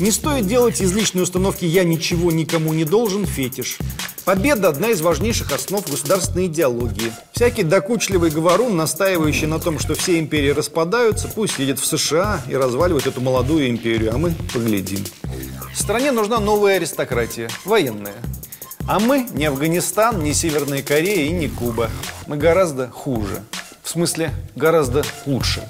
Не стоит делать из личной установки «я ничего никому не должен» фетиш. Победа – одна из важнейших основ государственной идеологии. Всякий докучливый говорун, настаивающий на том, что все империи распадаются, пусть едет в США и разваливает эту молодую империю, а мы поглядим. Стране нужна новая аристократия, военная. А мы не Афганистан, не Северная Корея и не Куба. Мы гораздо хуже. В смысле, гораздо лучше.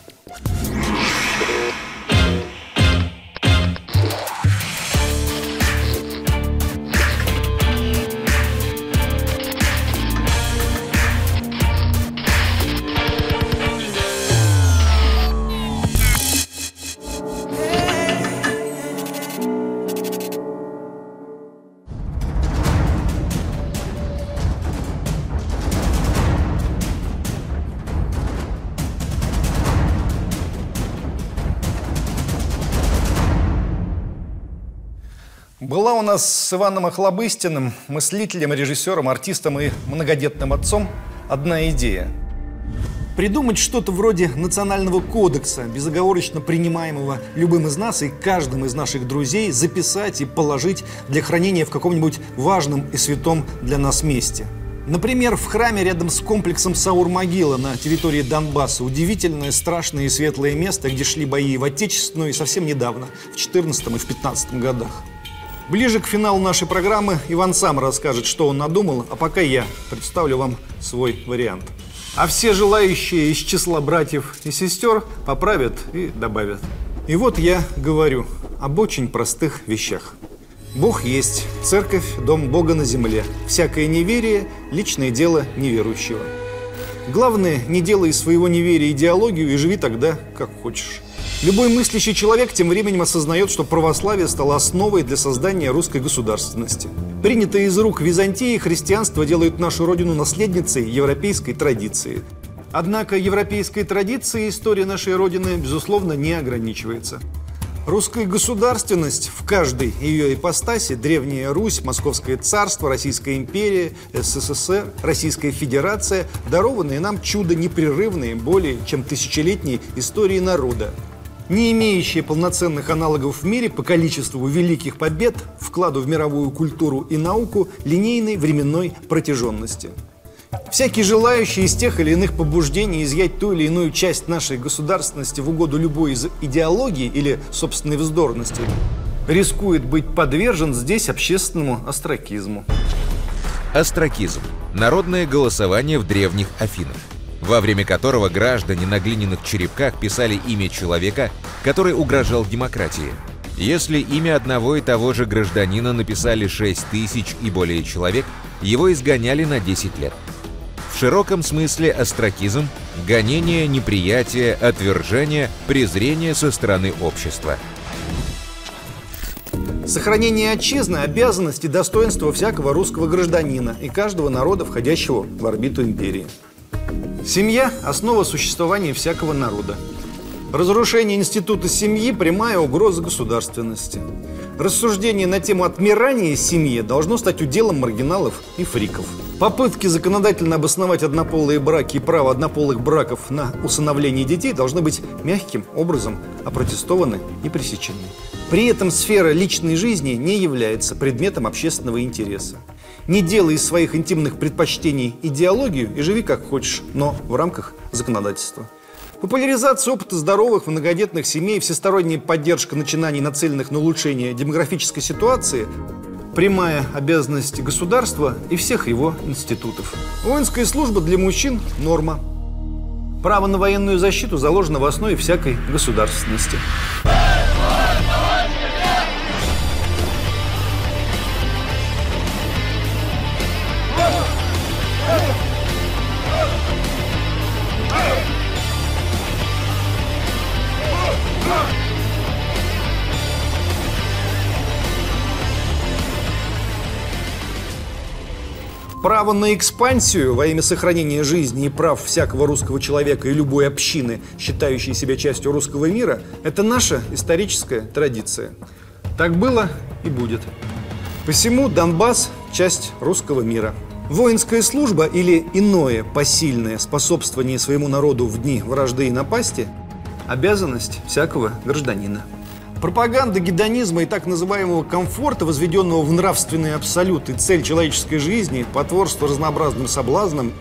Была у нас с Иваном Охлобыстиным, мыслителем, режиссером, артистом и многодетным отцом одна идея. Придумать что-то вроде национального кодекса, безоговорочно принимаемого любым из нас и каждым из наших друзей, записать и положить для хранения в каком-нибудь важном и святом для нас месте. Например, в храме рядом с комплексом Саур-могила на территории Донбасса удивительное, страшное и светлое место, где шли бои в Отечественную и совсем недавно, в 14 и в 15 годах. Ближе к финалу нашей программы Иван сам расскажет, что он надумал, а пока я представлю вам свой вариант. А все желающие из числа братьев и сестер поправят и добавят. И вот я говорю об очень простых вещах. Бог есть, церковь – дом Бога на земле. Всякое неверие – личное дело неверующего. Главное, не делай своего неверия идеологию и живи тогда, как хочешь. Любой мыслящий человек тем временем осознает, что православие стало основой для создания русской государственности. Принятое из рук Византии, христианство делает нашу родину наследницей европейской традиции. Однако европейской традицией история нашей Родины, безусловно, не ограничивается. Русская государственность в каждой ее ипостаси – Древняя Русь, Московское царство, Российская империя, СССР, Российская Федерация – дарованные нам чудо непрерывные более чем тысячелетней истории народа, не имеющие полноценных аналогов в мире по количеству великих побед, вкладу в мировую культуру и науку линейной временной протяженности. Всякий желающий из тех или иных побуждений изъять ту или иную часть нашей государственности в угоду любой из идеологий или собственной вздорности рискует быть подвержен здесь общественному остракизму. Остракизм – народное голосование в древних Афинах во время которого граждане на глиняных черепках писали имя человека, который угрожал демократии. Если имя одного и того же гражданина написали 6 тысяч и более человек, его изгоняли на 10 лет. В широком смысле астракизм – гонение, неприятие, отвержение, презрение со стороны общества. Сохранение отчизны – обязанность и достоинство всякого русского гражданина и каждого народа, входящего в орбиту империи. Семья – основа существования всякого народа. Разрушение института семьи – прямая угроза государственности. Рассуждение на тему отмирания семьи должно стать уделом маргиналов и фриков. Попытки законодательно обосновать однополые браки и право однополых браков на усыновление детей должны быть мягким образом опротестованы и пресечены. При этом сфера личной жизни не является предметом общественного интереса. Не делай из своих интимных предпочтений идеологию и живи как хочешь, но в рамках законодательства. Популяризация опыта здоровых многодетных семей, всесторонняя поддержка начинаний, нацеленных на улучшение демографической ситуации – прямая обязанность государства и всех его институтов. Воинская служба для мужчин – норма. Право на военную защиту заложено в основе всякой государственности. Право на экспансию во имя сохранения жизни и прав всякого русского человека и любой общины, считающей себя частью русского мира, это наша историческая традиция. Так было и будет. Посему Донбасс – часть русского мира. Воинская служба или иное посильное способствование своему народу в дни вражды и напасти – обязанность всякого гражданина. Пропаганда гедонизма и так называемого комфорта, возведенного в нравственный абсолют и цель человеческой жизни, потворство разнообразным соблазнам,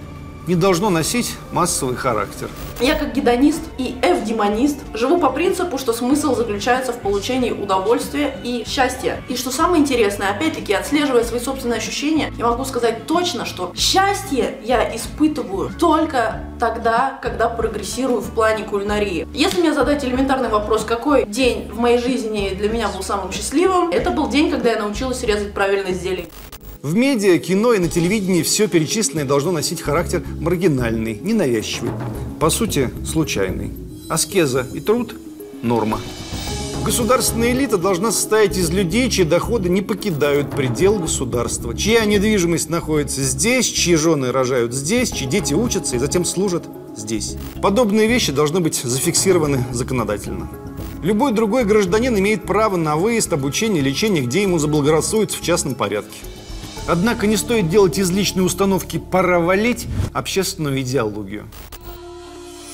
не должно носить массовый характер. Я как гедонист и эвдемонист живу по принципу, что смысл заключается в получении удовольствия и счастья. И что самое интересное, опять-таки, отслеживая свои собственные ощущения, я могу сказать точно, что счастье я испытываю только тогда, когда прогрессирую в плане кулинарии. Если мне задать элементарный вопрос, какой день в моей жизни для меня был самым счастливым, это был день, когда я научилась резать правильно изделия. В медиа, кино и на телевидении все перечисленное должно носить характер маргинальный, ненавязчивый, по сути, случайный. Аскеза и труд – норма. Государственная элита должна состоять из людей, чьи доходы не покидают предел государства, чья недвижимость находится здесь, чьи жены рожают здесь, чьи дети учатся и затем служат здесь. Подобные вещи должны быть зафиксированы законодательно. Любой другой гражданин имеет право на выезд, обучение, лечение, где ему заблагорассудится в частном порядке. Однако не стоит делать из личной установки «пора валить» общественную идеологию.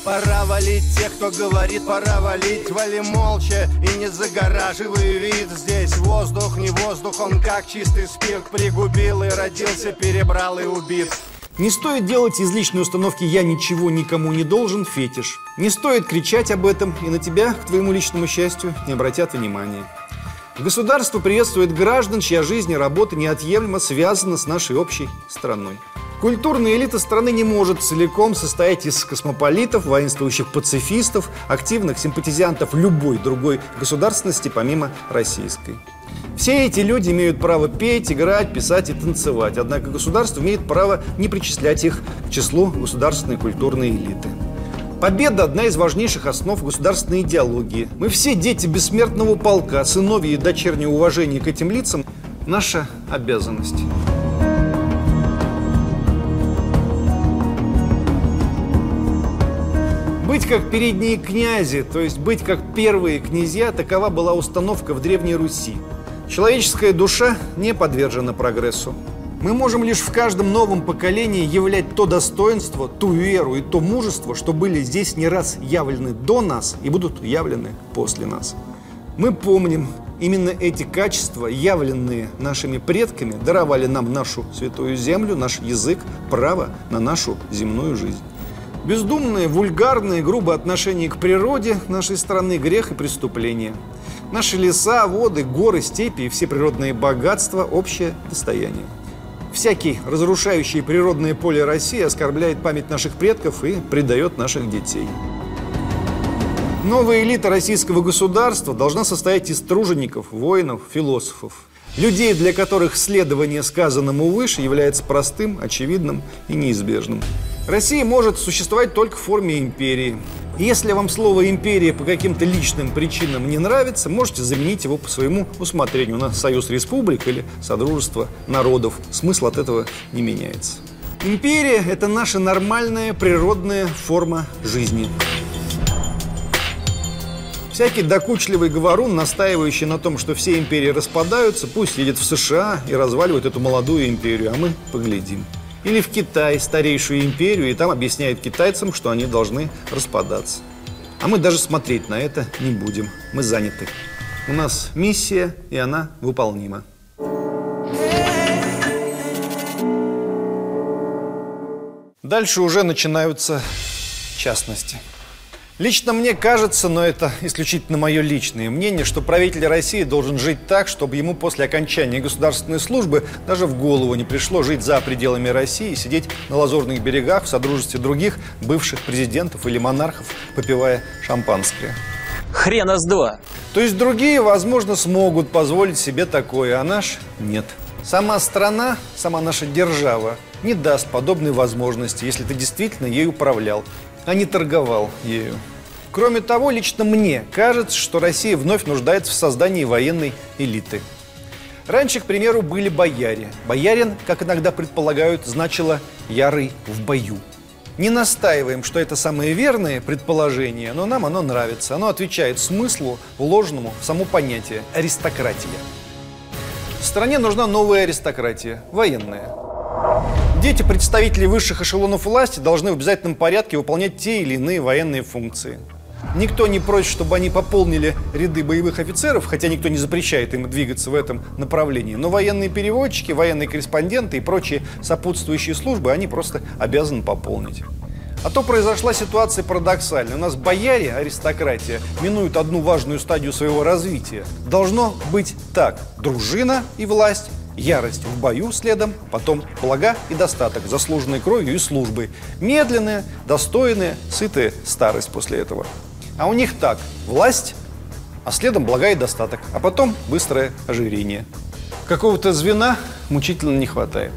Пора валить тех, кто говорит, пора валить Вали молча и не загораживай вид Здесь воздух, не воздух, он как чистый спирт Пригубил и родился, перебрал и убит не стоит делать из личной установки «я ничего никому не должен» фетиш. Не стоит кричать об этом, и на тебя, к твоему личному счастью, не обратят внимания. Государство приветствует граждан, чья жизнь и работа неотъемлемо связана с нашей общей страной. Культурная элита страны не может целиком состоять из космополитов, воинствующих пацифистов, активных симпатизантов любой другой государственности, помимо российской. Все эти люди имеют право петь, играть, писать и танцевать, однако государство имеет право не причислять их к числу государственной культурной элиты. Победа – одна из важнейших основ государственной идеологии. Мы все дети бессмертного полка, сыновья и дочернее уважение к этим лицам – наша обязанность. Быть как передние князи, то есть быть как первые князья, такова была установка в Древней Руси. Человеческая душа не подвержена прогрессу. Мы можем лишь в каждом новом поколении являть то достоинство, ту веру и то мужество, что были здесь не раз явлены до нас и будут явлены после нас. Мы помним, именно эти качества, явленные нашими предками, даровали нам нашу святую землю, наш язык, право на нашу земную жизнь. Бездумное, вульгарное, грубое отношение к природе нашей страны – грех и преступление. Наши леса, воды, горы, степи и все природные богатства – общее достояние. Всякий, разрушающий природное поле России, оскорбляет память наших предков и предает наших детей. Новая элита российского государства должна состоять из тружеников, воинов, философов. Людей, для которых следование сказанному выше является простым, очевидным и неизбежным. Россия может существовать только в форме империи. Если вам слово «империя» по каким-то личным причинам не нравится, можете заменить его по своему усмотрению на «Союз республик» или «Содружество народов». Смысл от этого не меняется. Империя – это наша нормальная природная форма жизни. Всякий докучливый говорун, настаивающий на том, что все империи распадаются, пусть едет в США и разваливает эту молодую империю, а мы поглядим. Или в Китай, старейшую империю, и там объясняет китайцам, что они должны распадаться. А мы даже смотреть на это не будем. Мы заняты. У нас миссия, и она выполнима. Дальше уже начинаются частности. Лично мне кажется, но это исключительно мое личное мнение, что правитель России должен жить так, чтобы ему после окончания государственной службы даже в голову не пришло жить за пределами России и сидеть на лазурных берегах в содружестве других бывших президентов или монархов, попивая шампанское. Хрена с два. То есть другие, возможно, смогут позволить себе такое, а наш нет. Сама страна, сама наша держава не даст подобной возможности, если ты действительно ей управлял а не торговал ею. Кроме того, лично мне кажется, что Россия вновь нуждается в создании военной элиты. Раньше, к примеру, были бояре. Боярин, как иногда предполагают, значило «ярый в бою». Не настаиваем, что это самое верное предположение, но нам оно нравится. Оно отвечает смыслу, вложенному в само понятие «аристократия». В стране нужна новая аристократия, военная. Дети представителей высших эшелонов власти должны в обязательном порядке выполнять те или иные военные функции. Никто не просит, чтобы они пополнили ряды боевых офицеров, хотя никто не запрещает им двигаться в этом направлении. Но военные переводчики, военные корреспонденты и прочие сопутствующие службы они просто обязаны пополнить. А то произошла ситуация парадоксальная. У нас бояре, аристократия, минуют одну важную стадию своего развития. Должно быть так. Дружина и власть, ярость в бою следом, потом блага и достаток, заслуженной кровью и службой. Медленная, достойная, сытая старость после этого. А у них так. Власть, а следом блага и достаток. А потом быстрое ожирение. Какого-то звена мучительно не хватает.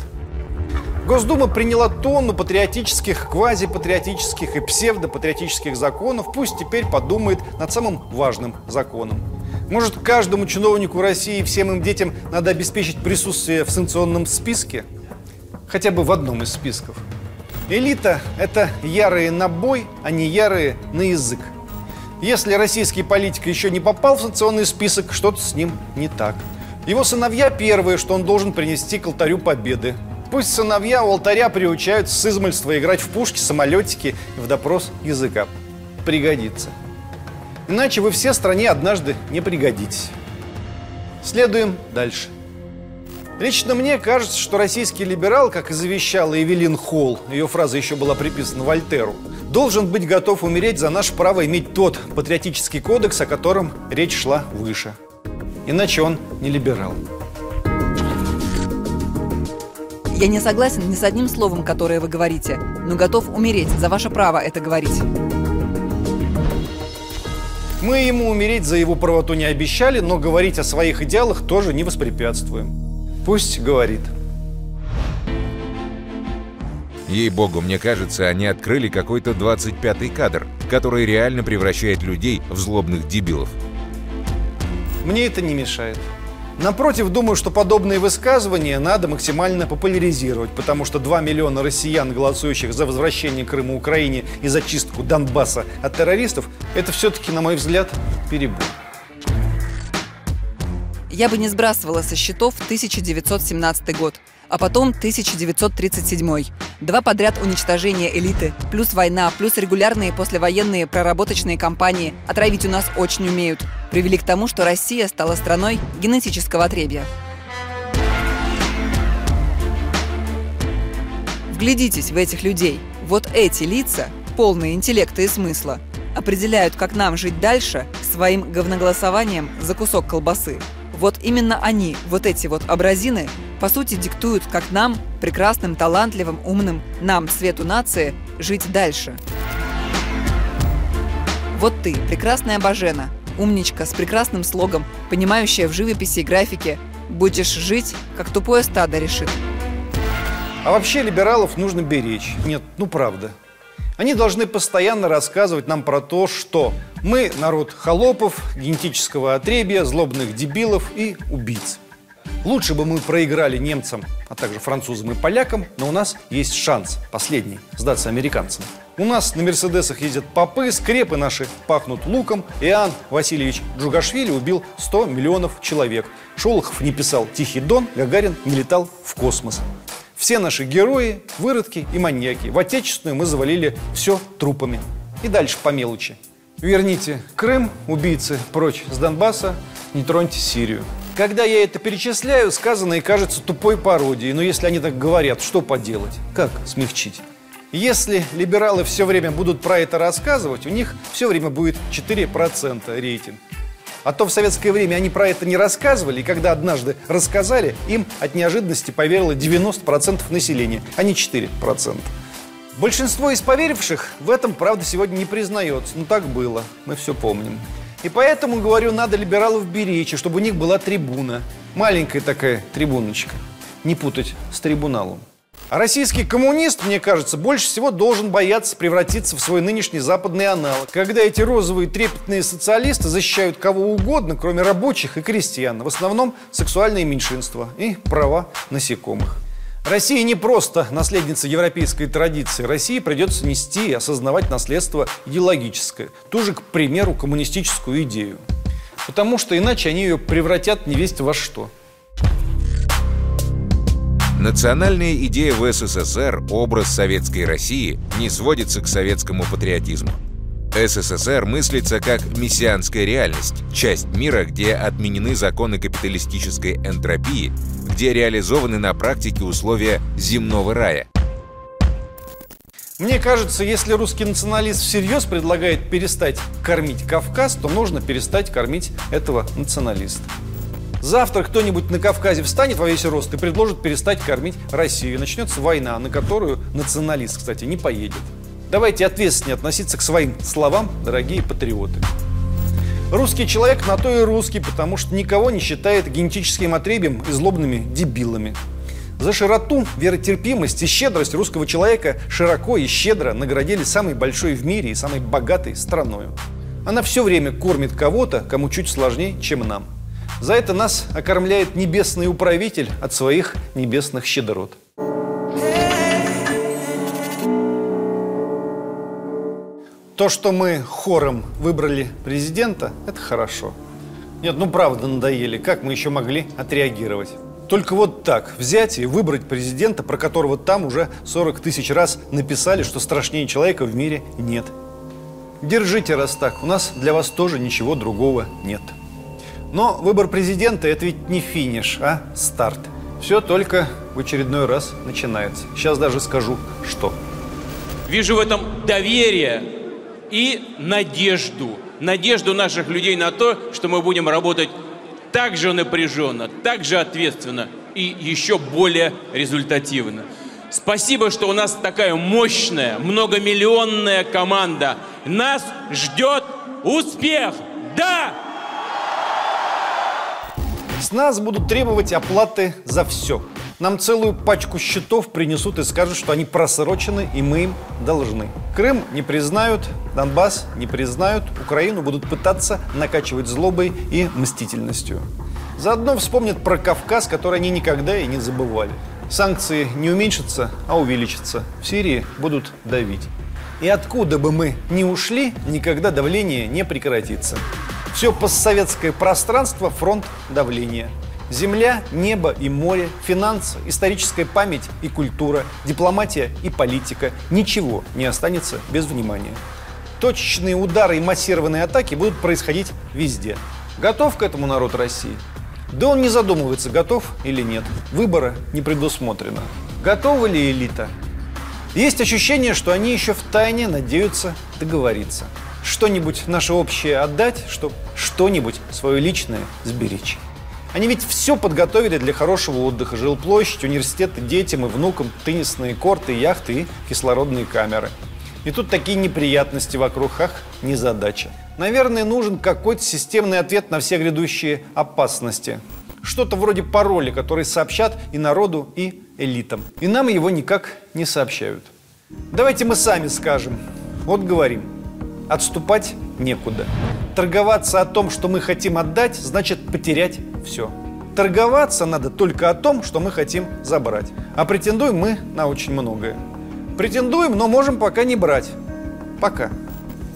Госдума приняла тонну патриотических, квазипатриотических и псевдопатриотических законов. Пусть теперь подумает над самым важным законом. Может, каждому чиновнику России и всем им детям надо обеспечить присутствие в санкционном списке? Хотя бы в одном из списков. Элита – это ярые на бой, а не ярые на язык. Если российский политик еще не попал в санкционный список, что-то с ним не так. Его сыновья первые, что он должен принести к алтарю победы. Пусть сыновья у алтаря приучают с измольства играть в пушки, самолетики и в допрос языка. Пригодится. Иначе вы все стране однажды не пригодитесь. Следуем дальше. Лично мне кажется, что российский либерал, как и завещала Эвелин Холл, ее фраза еще была приписана Вольтеру, должен быть готов умереть за наше право иметь тот патриотический кодекс, о котором речь шла выше. Иначе он не либерал. Я не согласен ни с одним словом, которое вы говорите, но готов умереть за ваше право это говорить. Мы ему умереть за его правоту не обещали, но говорить о своих идеалах тоже не воспрепятствуем. Пусть говорит. Ей-богу, мне кажется, они открыли какой-то 25-й кадр, который реально превращает людей в злобных дебилов. Мне это не мешает. Напротив, думаю, что подобные высказывания надо максимально популяризировать, потому что 2 миллиона россиян, голосующих за возвращение Крыма Украине и зачистку Донбасса от террористов, это все-таки, на мой взгляд, перебор. Я бы не сбрасывала со счетов 1917 год, а потом 1937. Два подряд уничтожения элиты, плюс война, плюс регулярные послевоенные проработочные кампании отравить у нас очень умеют, привели к тому, что Россия стала страной генетического отребья. Вглядитесь в этих людей. Вот эти лица, полные интеллекта и смысла, определяют, как нам жить дальше своим говноголосованием за кусок колбасы. Вот именно они, вот эти вот абразины, по сути диктуют, как нам, прекрасным, талантливым, умным, нам, свету нации, жить дальше. Вот ты, прекрасная Бажена, умничка с прекрасным слогом, понимающая в живописи и графике, будешь жить, как тупое стадо решит. А вообще либералов нужно беречь. Нет, ну правда. Они должны постоянно рассказывать нам про то, что мы народ холопов, генетического отребия, злобных дебилов и убийц. Лучше бы мы проиграли немцам, а также французам и полякам, но у нас есть шанс, последний, сдаться американцам. У нас на Мерседесах ездят попы, скрепы наши пахнут луком. Иоанн Васильевич Джугашвили убил 100 миллионов человек. Шолохов не писал «Тихий дон», Гагарин не летал в космос. Все наши герои, выродки и маньяки. В отечественную мы завалили все трупами. И дальше по мелочи. Верните Крым, убийцы, прочь с Донбасса, не троньте Сирию. Когда я это перечисляю, сказанное кажется тупой пародией. Но если они так говорят, что поделать? Как смягчить? Если либералы все время будут про это рассказывать, у них все время будет 4% рейтинг. А то в советское время они про это не рассказывали, и когда однажды рассказали, им от неожиданности поверило 90% населения, а не 4%. Большинство из поверивших в этом, правда, сегодня не признается. Но так было, мы все помним. И поэтому, говорю, надо либералов беречь, чтобы у них была трибуна. Маленькая такая трибуночка. Не путать с трибуналом. А российский коммунист, мне кажется, больше всего должен бояться превратиться в свой нынешний западный аналог, когда эти розовые трепетные социалисты защищают кого угодно, кроме рабочих и крестьян, в основном сексуальные меньшинства и права насекомых. Россия не просто наследница европейской традиции. России придется нести и осознавать наследство идеологическое. Ту же, к примеру, коммунистическую идею. Потому что иначе они ее превратят не весть во что. Национальная идея в СССР, образ советской России, не сводится к советскому патриотизму. СССР мыслится как мессианская реальность, часть мира, где отменены законы капиталистической энтропии, где реализованы на практике условия земного рая. Мне кажется, если русский националист всерьез предлагает перестать кормить Кавказ, то нужно перестать кормить этого националиста. Завтра кто-нибудь на Кавказе встанет во весь рост и предложит перестать кормить Россию. Начнется война, на которую националист, кстати, не поедет. Давайте ответственнее относиться к своим словам, дорогие патриоты. Русский человек на то и русский, потому что никого не считает генетическим отребием и злобными дебилами. За широту, веротерпимость и щедрость русского человека широко и щедро наградили самой большой в мире и самой богатой страною. Она все время кормит кого-то, кому чуть сложнее, чем нам. За это нас окормляет небесный управитель от своих небесных щедрот. То, что мы хором выбрали президента, это хорошо. Нет, ну правда надоели. Как мы еще могли отреагировать? Только вот так взять и выбрать президента, про которого там уже 40 тысяч раз написали, что страшнее человека в мире нет. Держите, раз так, у нас для вас тоже ничего другого нет. Но выбор президента – это ведь не финиш, а старт. Все только в очередной раз начинается. Сейчас даже скажу, что. Вижу в этом доверие и надежду. Надежду наших людей на то, что мы будем работать так же напряженно, так же ответственно и еще более результативно. Спасибо, что у нас такая мощная, многомиллионная команда. Нас ждет успех! Да! С нас будут требовать оплаты за все. Нам целую пачку счетов принесут и скажут, что они просрочены, и мы им должны. Крым не признают, Донбасс не признают, Украину будут пытаться накачивать злобой и мстительностью. Заодно вспомнят про Кавказ, который они никогда и не забывали. Санкции не уменьшатся, а увеличатся. В Сирии будут давить. И откуда бы мы ни ушли, никогда давление не прекратится. Все постсоветское пространство – фронт давления. Земля, небо и море, финансы, историческая память и культура, дипломатия и политика. Ничего не останется без внимания. Точечные удары и массированные атаки будут происходить везде. Готов к этому народ России? Да он не задумывается, готов или нет. Выбора не предусмотрено. Готова ли элита? Есть ощущение, что они еще в тайне надеются договориться. Что-нибудь наше общее отдать, чтобы что-нибудь свое личное сберечь. Они ведь все подготовили для хорошего отдыха. Жилплощадь, университеты детям и внукам, теннисные корты, яхты и кислородные камеры. И тут такие неприятности вокруг, ах, незадача. Наверное, нужен какой-то системный ответ на все грядущие опасности. Что-то вроде пароля, который сообщат и народу, и элитам. И нам его никак не сообщают. Давайте мы сами скажем. Вот говорим. Отступать некуда. Торговаться о том, что мы хотим отдать, значит потерять все. Торговаться надо только о том, что мы хотим забрать. А претендуем мы на очень многое. Претендуем, но можем пока не брать. Пока.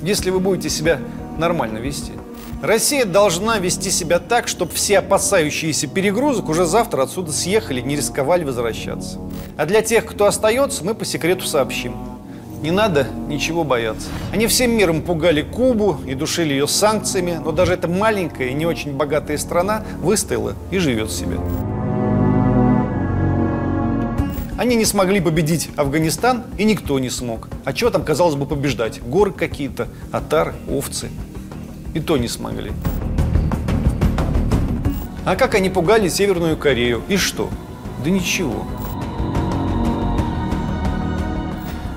Если вы будете себя нормально вести. Россия должна вести себя так, чтобы все опасающиеся перегрузок уже завтра отсюда съехали, не рисковали возвращаться. А для тех, кто остается, мы по секрету сообщим. Не надо ничего бояться. Они всем миром пугали Кубу и душили ее санкциями, но даже эта маленькая и не очень богатая страна выстояла и живет себе. Они не смогли победить Афганистан, и никто не смог. А чего там, казалось бы, побеждать? Горы какие-то, отары, овцы. И то не смогли. А как они пугали Северную Корею? И что? Да ничего.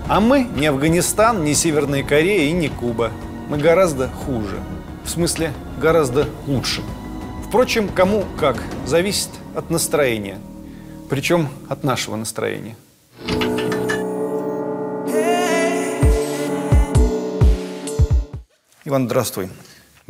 А мы не Афганистан, не Северная Корея и не Куба. Мы гораздо хуже. В смысле, гораздо лучше. Впрочем, кому как, зависит от настроения. Причем от нашего настроения. Иван, здравствуй.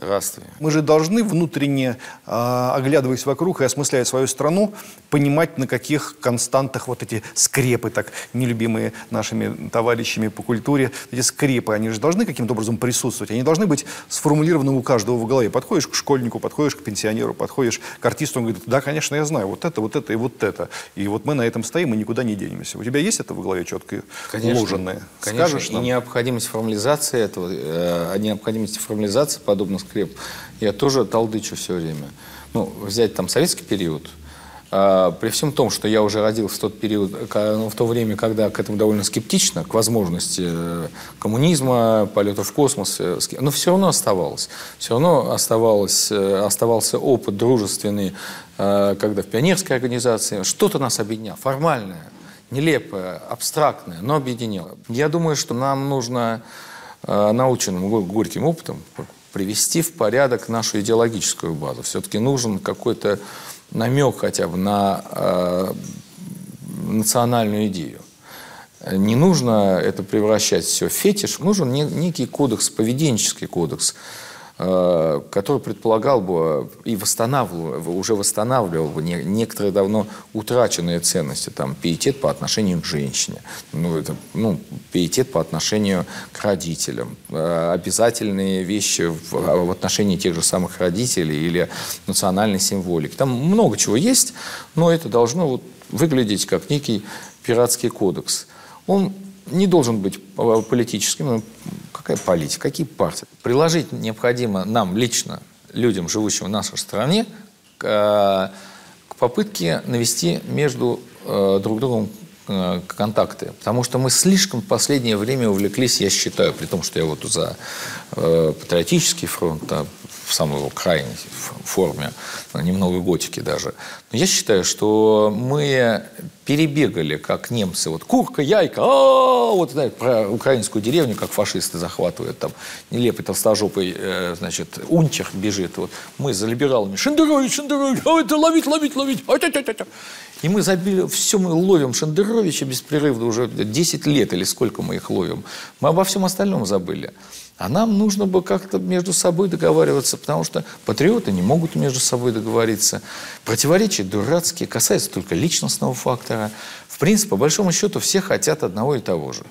Здравствуй. Мы же должны внутренне, а, оглядываясь вокруг и осмысляя свою страну, понимать, на каких константах вот эти скрепы, так нелюбимые нашими товарищами по культуре, эти скрепы, они же должны каким-то образом присутствовать. Они должны быть сформулированы у каждого в голове. Подходишь к школьнику, подходишь к пенсионеру, подходишь к артисту, он говорит, да, конечно, я знаю, вот это, вот это и вот это. И вот мы на этом стоим и никуда не денемся. У тебя есть это в голове четко Конечно, уложенное? Конечно. Скажешь и нам? необходимость формализации этого, э, о необходимости формализации подобных скреп, я тоже толдычу все время. Ну, взять там советский период, а, при всем том, что я уже родился в тот период, ну, в то время, когда к этому довольно скептично, к возможности э, коммунизма, полета в космос, э, но все равно оставалось. Все равно оставалось, э, оставался опыт дружественный, когда в пионерской организации что-то нас объединяло, формальное, нелепое, абстрактное, но объединяло. Я думаю, что нам нужно наученным го- горьким опытом привести в порядок нашу идеологическую базу. Все-таки нужен какой-то намек хотя бы на э, национальную идею. Не нужно это превращать все в фетиш, нужен не- некий кодекс, поведенческий кодекс, который предполагал бы и восстанавливал, уже восстанавливал бы не- некоторые давно утраченные ценности, там, пиетет по отношению к женщине, ну, это, ну, пиетет по отношению к родителям, э, обязательные вещи в, в отношении тех же самых родителей или национальной символики. Там много чего есть, но это должно вот выглядеть как некий пиратский кодекс. Он не должен быть политическим. Какая политика? Какие партии? Приложить необходимо нам лично, людям, живущим в нашей стране, к, э, к попытке навести между э, друг другом э, контакты. Потому что мы слишком в последнее время увлеклись, я считаю, при том, что я вот за э, патриотический фронт, а в самой крайней форме, а, немного готики даже. Но я считаю, что мы перебегали, как немцы, вот курка, яйка, а вот знаете, про украинскую деревню, как фашисты захватывают, там нелепый толстожопый, э, значит, унчер бежит, вот мы за либералами, Шендерович, Шендерович, а это ловить, ловить, ловить, а, тя, тя, тя». и мы забили, все мы ловим Шендеровича беспрерывно, уже 10 лет или сколько мы их ловим, мы обо всем остальном забыли. А нам нужно бы как-то между собой договариваться, потому что патриоты не могут между собой договориться. Противоречия дурацкие, касаются только личностного фактора. В принципе, по большому счету, все хотят одного и того же.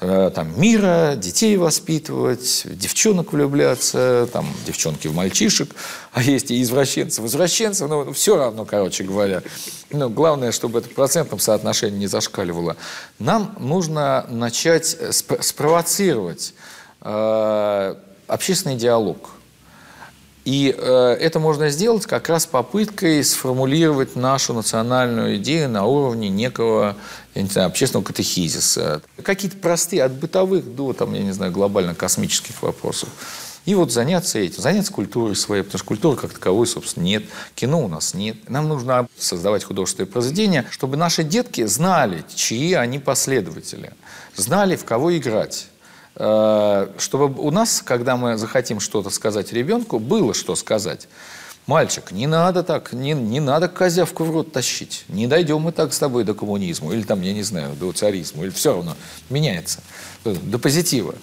Э, Там мира, детей воспитывать, девчонок влюбляться, там девчонки в мальчишек, а есть и извращенцы в извращенцев, но все равно, короче говоря. Но главное, чтобы это в процентном соотношении не зашкаливало. Нам нужно начать спро- спровоцировать общественный диалог. И э, это можно сделать как раз попыткой сформулировать нашу национальную идею на уровне некого, я не знаю, общественного катехизиса. Какие-то простые, от бытовых до, там, я не знаю, глобально-космических вопросов. И вот заняться этим, заняться культурой своей, потому что культуры как таковой, собственно, нет. Кино у нас нет. Нам нужно создавать художественные произведения, чтобы наши детки знали, чьи они последователи, знали, в кого играть. Э, чтобы у нас, когда мы захотим что-то сказать ребенку, было что сказать. Мальчик, не надо так, не, не надо козявку в рот тащить. Не дойдем мы так с тобой до коммунизма, или там, я не знаю, до царизма, или все равно меняется, э, до позитива.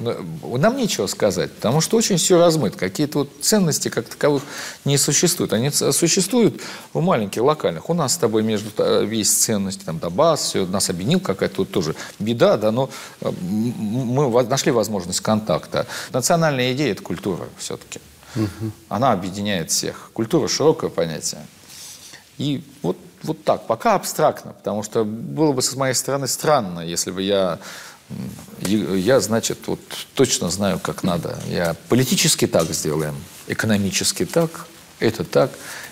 Нам нечего сказать, потому что очень все размыто. Какие-то вот ценности как таковых не существуют. Они существуют в маленьких, локальных. У нас с тобой между есть ценности, там, Донбасс, все, нас объединил какая-то вот тоже беда, да, но э, мы нашли возможность контакта. Национальная идея – это культура все-таки. Она объединяет всех. Культура – широкое понятие. И вот, вот так, пока абстрактно, потому что было бы с моей стороны странно, если бы я, я, значит, вот точно знаю, как надо. Я политически так сделаем, экономически так, это так.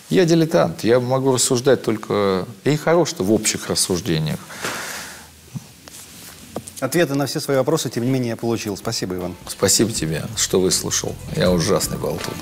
Я дилетант, я могу рассуждать только... И хорош-то в общих рассуждениях. Ответы на все свои вопросы, тем не менее, я получил. Спасибо, Иван. Спасибо тебе, что выслушал. Я ужасный болтун.